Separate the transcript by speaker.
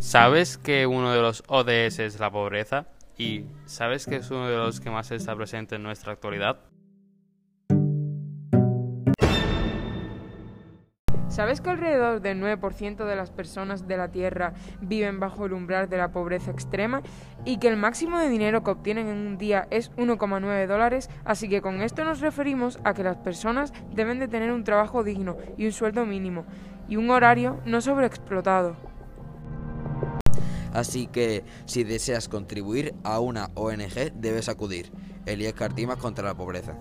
Speaker 1: ¿Sabes que uno de los ODS es la pobreza? ¿Y sabes que es uno de los que más está presente en nuestra actualidad?
Speaker 2: ¿Sabes que alrededor del 9% de las personas de la Tierra viven bajo el umbral de la pobreza extrema y que el máximo de dinero que obtienen en un día es 1,9 dólares? Así que con esto nos referimos a que las personas deben de tener un trabajo digno y un sueldo mínimo y un horario no sobreexplotado.
Speaker 3: Así que si deseas contribuir a una ONG debes acudir. Elías Cartimas contra la pobreza.